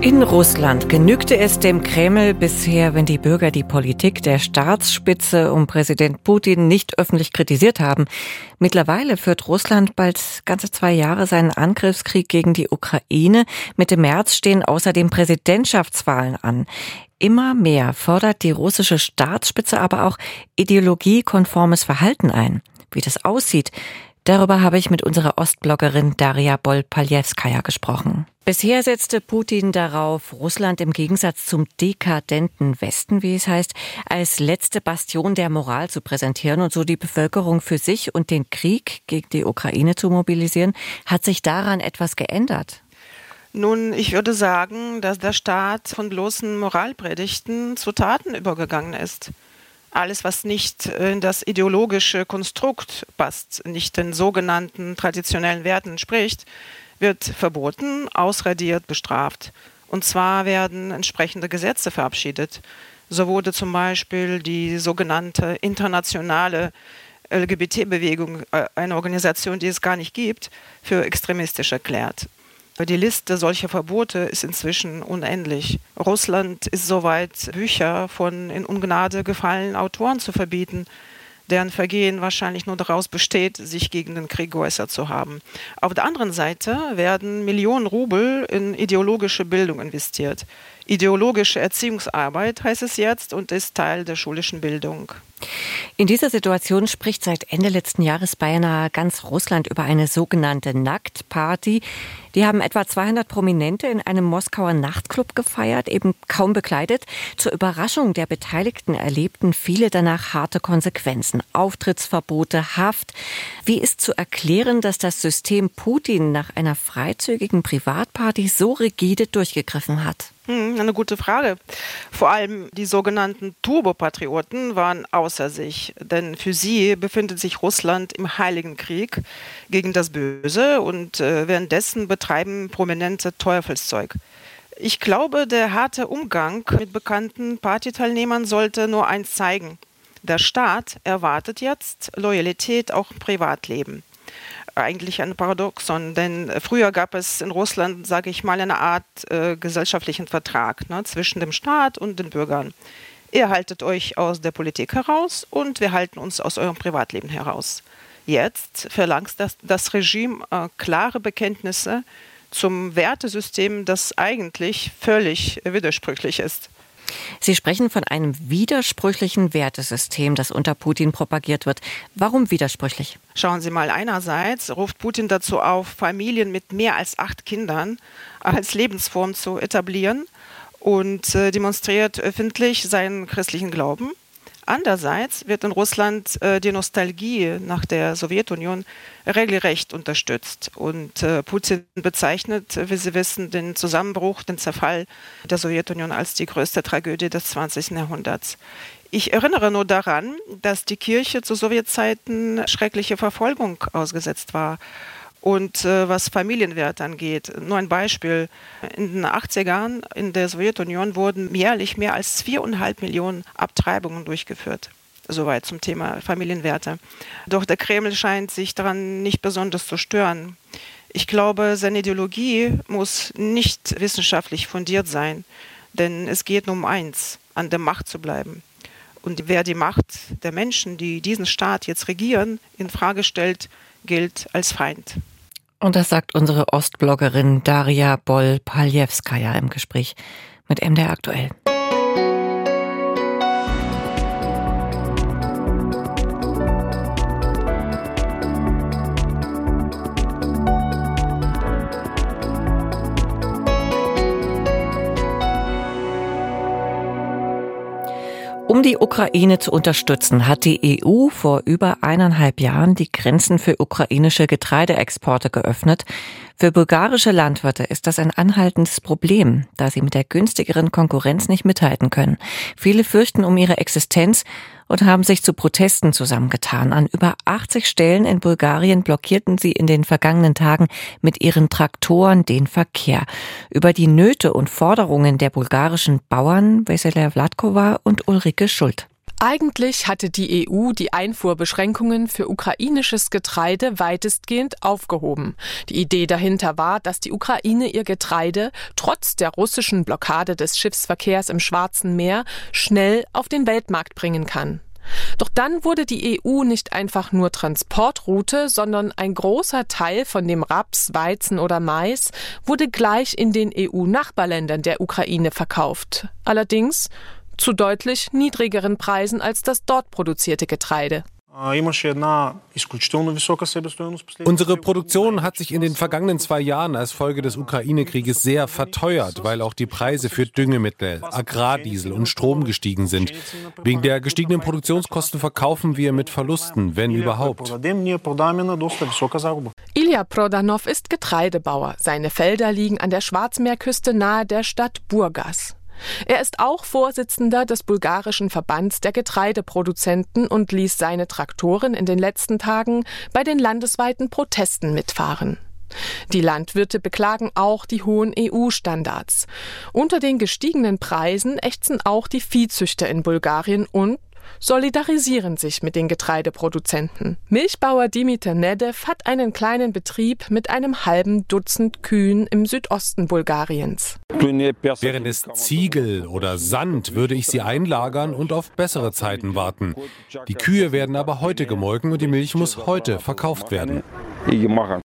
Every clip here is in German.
In Russland genügte es dem Kreml bisher, wenn die Bürger die Politik der Staatsspitze um Präsident Putin nicht öffentlich kritisiert haben. Mittlerweile führt Russland bald ganze zwei Jahre seinen Angriffskrieg gegen die Ukraine. Mitte März stehen außerdem Präsidentschaftswahlen an. Immer mehr fordert die russische Staatsspitze aber auch ideologiekonformes Verhalten ein. Wie das aussieht, darüber habe ich mit unserer Ostbloggerin Daria Bol-Paljewskaja gesprochen. Bisher setzte Putin darauf, Russland im Gegensatz zum dekadenten Westen, wie es heißt, als letzte Bastion der Moral zu präsentieren und so die Bevölkerung für sich und den Krieg gegen die Ukraine zu mobilisieren. Hat sich daran etwas geändert? Nun, ich würde sagen, dass der Staat von bloßen Moralpredigten zu Taten übergegangen ist. Alles, was nicht in das ideologische Konstrukt passt, nicht den sogenannten traditionellen Werten entspricht, wird verboten, ausradiert, bestraft. Und zwar werden entsprechende Gesetze verabschiedet. So wurde zum Beispiel die sogenannte internationale LGBT-Bewegung, äh, eine Organisation, die es gar nicht gibt, für extremistisch erklärt. Die Liste solcher Verbote ist inzwischen unendlich. Russland ist soweit, Bücher von in Ungnade gefallenen Autoren zu verbieten, deren Vergehen wahrscheinlich nur daraus besteht, sich gegen den Krieg geäußert zu haben. Auf der anderen Seite werden Millionen Rubel in ideologische Bildung investiert. Ideologische Erziehungsarbeit heißt es jetzt und ist Teil der schulischen Bildung. In dieser Situation spricht seit Ende letzten Jahres beinahe ganz Russland über eine sogenannte Nacktparty. Die haben etwa 200 Prominente in einem Moskauer Nachtclub gefeiert, eben kaum bekleidet. Zur Überraschung der Beteiligten erlebten viele danach harte Konsequenzen. Auftrittsverbote, Haft. Wie ist zu erklären, dass das System Putin nach einer freizügigen Privatparty so rigide durchgegriffen hat? Hm, eine gute Frage. Vor allem die sogenannten Turbopatrioten waren außer sich, denn für sie befindet sich Russland im Heiligen Krieg gegen das Böse und äh, währenddessen betreiben prominente Teufelszeug. Ich glaube, der harte Umgang mit bekannten Partyteilnehmern sollte nur eins zeigen. Der Staat erwartet jetzt Loyalität auch im Privatleben eigentlich ein Paradoxon, denn früher gab es in Russland, sage ich mal, eine Art äh, gesellschaftlichen Vertrag ne, zwischen dem Staat und den Bürgern. Ihr haltet euch aus der Politik heraus und wir halten uns aus eurem Privatleben heraus. Jetzt verlangt das, das Regime äh, klare Bekenntnisse zum Wertesystem, das eigentlich völlig widersprüchlich ist. Sie sprechen von einem widersprüchlichen Wertesystem, das unter Putin propagiert wird. Warum widersprüchlich? Schauen Sie mal, einerseits ruft Putin dazu auf, Familien mit mehr als acht Kindern als Lebensform zu etablieren und äh, demonstriert öffentlich seinen christlichen Glauben. Andererseits wird in Russland äh, die Nostalgie nach der Sowjetunion regelrecht unterstützt. Und äh, Putin bezeichnet, wie Sie wissen, den Zusammenbruch, den Zerfall der Sowjetunion als die größte Tragödie des 20. Jahrhunderts. Ich erinnere nur daran, dass die Kirche zu Sowjetzeiten schreckliche Verfolgung ausgesetzt war. Und äh, was Familienwert angeht, nur ein Beispiel. In den 80ern in der Sowjetunion wurden jährlich mehr als viereinhalb Millionen Abtreibungen durchgeführt. Soweit zum Thema Familienwerte. Doch der Kreml scheint sich daran nicht besonders zu stören. Ich glaube, seine Ideologie muss nicht wissenschaftlich fundiert sein, denn es geht nur um eins, an der Macht zu bleiben. Und wer die Macht der Menschen, die diesen Staat jetzt regieren, in Frage stellt, gilt als Feind. Und das sagt unsere Ostbloggerin Daria Boll-Paljewskaja im Gespräch mit MDR aktuell. Um die Ukraine zu unterstützen, hat die EU vor über eineinhalb Jahren die Grenzen für ukrainische Getreideexporte geöffnet. Für bulgarische Landwirte ist das ein anhaltendes Problem, da sie mit der günstigeren Konkurrenz nicht mithalten können. Viele fürchten um ihre Existenz und haben sich zu Protesten zusammengetan. An über 80 Stellen in Bulgarien blockierten sie in den vergangenen Tagen mit ihren Traktoren den Verkehr. Über die Nöte und Forderungen der bulgarischen Bauern Vesela Vladkova und Ulrike Schuld. Eigentlich hatte die EU die Einfuhrbeschränkungen für ukrainisches Getreide weitestgehend aufgehoben. Die Idee dahinter war, dass die Ukraine ihr Getreide trotz der russischen Blockade des Schiffsverkehrs im Schwarzen Meer schnell auf den Weltmarkt bringen kann. Doch dann wurde die EU nicht einfach nur Transportroute, sondern ein großer Teil von dem Raps, Weizen oder Mais wurde gleich in den EU-Nachbarländern der Ukraine verkauft. Allerdings zu deutlich niedrigeren Preisen als das dort produzierte Getreide. Unsere Produktion hat sich in den vergangenen zwei Jahren als Folge des Ukraine-Krieges sehr verteuert, weil auch die Preise für Düngemittel, Agrardiesel und Strom gestiegen sind. Wegen der gestiegenen Produktionskosten verkaufen wir mit Verlusten, wenn überhaupt. Ilya Prodanov ist Getreidebauer. Seine Felder liegen an der Schwarzmeerküste nahe der Stadt Burgas. Er ist auch Vorsitzender des bulgarischen Verbands der Getreideproduzenten und ließ seine Traktoren in den letzten Tagen bei den landesweiten Protesten mitfahren. Die Landwirte beklagen auch die hohen EU-Standards. Unter den gestiegenen Preisen ächzen auch die Viehzüchter in Bulgarien und solidarisieren sich mit den Getreideproduzenten. Milchbauer Dimitar Nedev hat einen kleinen Betrieb mit einem halben Dutzend Kühen im Südosten Bulgariens. Wären es Ziegel oder Sand, würde ich sie einlagern und auf bessere Zeiten warten. Die Kühe werden aber heute gemolken und die Milch muss heute verkauft werden.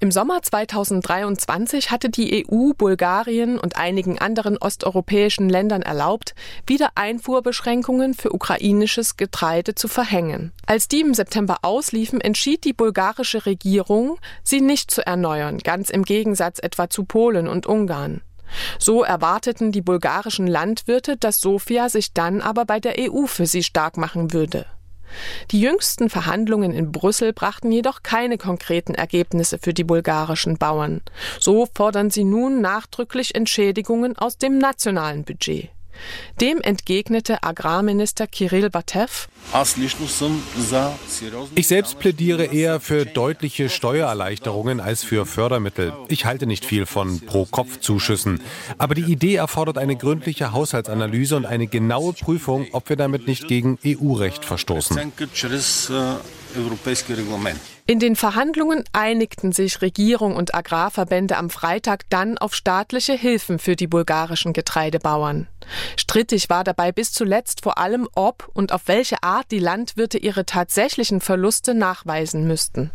Im Sommer 2023 hatte die EU Bulgarien und einigen anderen osteuropäischen Ländern erlaubt, wieder Einfuhrbeschränkungen für ukrainisches Getreide zu verhängen. Als die im September ausliefen, entschied die bulgarische Regierung, sie nicht zu erneuern, ganz im Gegensatz etwa zu Polen und Ungarn. So erwarteten die bulgarischen Landwirte, dass Sofia sich dann aber bei der EU für sie stark machen würde. Die jüngsten Verhandlungen in Brüssel brachten jedoch keine konkreten Ergebnisse für die bulgarischen Bauern. So fordern sie nun nachdrücklich Entschädigungen aus dem nationalen Budget. Dem entgegnete Agrarminister Kirill Batev. Ich selbst plädiere eher für deutliche Steuererleichterungen als für Fördermittel. Ich halte nicht viel von Pro-Kopf-Zuschüssen. Aber die Idee erfordert eine gründliche Haushaltsanalyse und eine genaue Prüfung, ob wir damit nicht gegen EU-Recht verstoßen. In den Verhandlungen einigten sich Regierung und Agrarverbände am Freitag dann auf staatliche Hilfen für die bulgarischen Getreidebauern. Strittig war dabei bis zuletzt vor allem, ob und auf welche Art die Landwirte ihre tatsächlichen Verluste nachweisen müssten.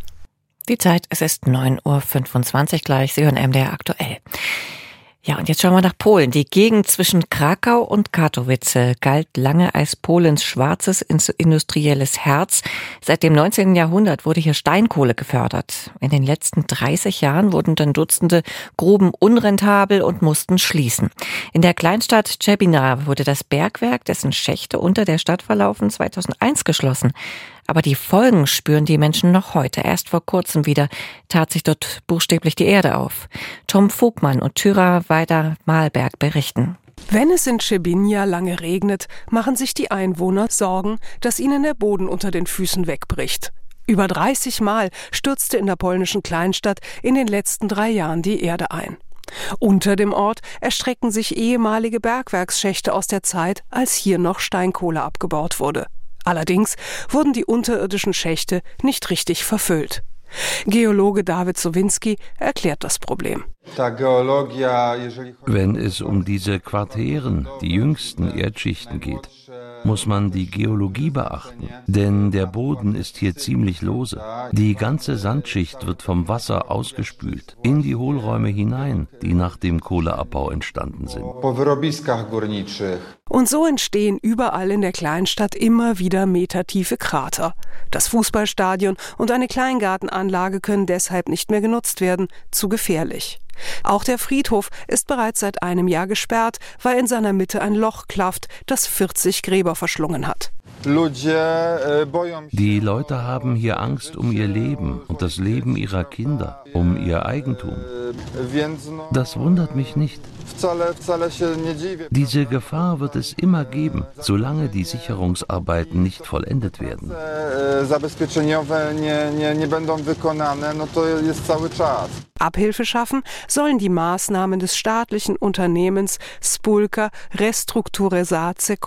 Die Zeit, es ist 9.25 Uhr gleich. Sie hören MDR aktuell. Ja, und jetzt schauen wir nach Polen. Die Gegend zwischen Krakau und Katowice galt lange als Polens schwarzes industrielles Herz. Seit dem 19. Jahrhundert wurde hier Steinkohle gefördert. In den letzten 30 Jahren wurden dann Dutzende Gruben unrentabel und mussten schließen. In der Kleinstadt Czebina wurde das Bergwerk, dessen Schächte unter der Stadt verlaufen, 2001 geschlossen. Aber die Folgen spüren die Menschen noch heute. Erst vor kurzem wieder tat sich dort buchstäblich die Erde auf. Tom Vogmann und Thyra Weider-Malberg berichten. Wenn es in Trzebinia lange regnet, machen sich die Einwohner Sorgen, dass ihnen der Boden unter den Füßen wegbricht. Über 30 Mal stürzte in der polnischen Kleinstadt in den letzten drei Jahren die Erde ein. Unter dem Ort erstrecken sich ehemalige Bergwerksschächte aus der Zeit, als hier noch Steinkohle abgebaut wurde. Allerdings wurden die unterirdischen Schächte nicht richtig verfüllt. Geologe David Sowinski erklärt das Problem. Wenn es um diese Quartären, die jüngsten Erdschichten geht, muss man die Geologie beachten, denn der Boden ist hier ziemlich lose. Die ganze Sandschicht wird vom Wasser ausgespült in die Hohlräume hinein, die nach dem Kohleabbau entstanden sind. Und so entstehen überall in der Kleinstadt immer wieder metertiefe Krater. Das Fußballstadion und eine Kleingartenanlage können deshalb nicht mehr genutzt werden, zu gefährlich. Auch der Friedhof ist bereits seit einem Jahr gesperrt, weil in seiner Mitte ein Loch klafft, das 40 Gräber verschlungen hat. Die Leute haben hier Angst um ihr Leben und das Leben ihrer Kinder, um ihr Eigentum. Das wundert mich nicht. Diese Gefahr wird es immer geben, solange die Sicherungsarbeiten nicht vollendet werden. Abhilfe schaffen sollen die Maßnahmen des staatlichen Unternehmens Spulka Restrukturizace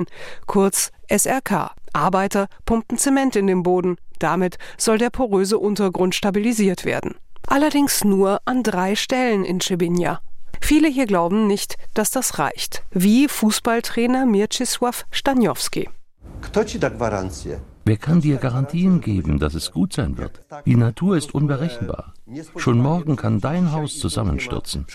Kopalen, kurz SRK. Arbeiter pumpten Zement in den Boden. Damit soll der poröse Untergrund stabilisiert werden. Allerdings nur an drei Stellen in Chebinja. Viele hier glauben nicht, dass das reicht. Wie Fußballtrainer Mieczysław Stanjowski. Wer kann dir Garantien geben, dass es gut sein wird? Die Natur ist unberechenbar. Schon morgen kann dein Haus zusammenstürzen.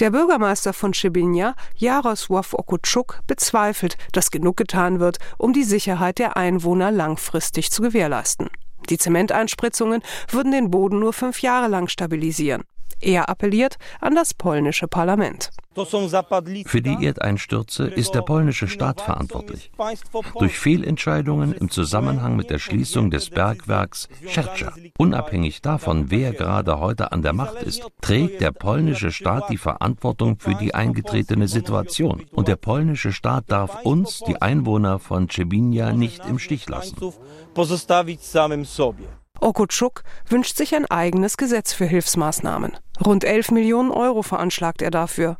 Der Bürgermeister von Chebinja, Jarosław Okutschuk, bezweifelt, dass genug getan wird, um die Sicherheit der Einwohner langfristig zu gewährleisten. Die Zementeinspritzungen würden den Boden nur fünf Jahre lang stabilisieren. Er appelliert an das polnische Parlament. Für die Erdeinstürze ist der polnische Staat verantwortlich. Durch Fehlentscheidungen im Zusammenhang mit der Schließung des Bergwerks Schertscha. Unabhängig davon, wer gerade heute an der Macht ist, trägt der polnische Staat die Verantwortung für die eingetretene Situation. Und der polnische Staat darf uns, die Einwohner von Czebinja, nicht im Stich lassen. Okutschuk wünscht sich ein eigenes Gesetz für Hilfsmaßnahmen. Rund 11 Millionen Euro veranschlagt er dafür.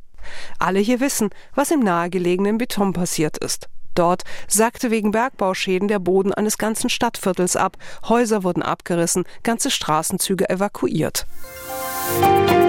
Alle hier wissen, was im nahegelegenen Beton passiert ist. Dort sackte wegen Bergbauschäden der Boden eines ganzen Stadtviertels ab, Häuser wurden abgerissen, ganze Straßenzüge evakuiert. Musik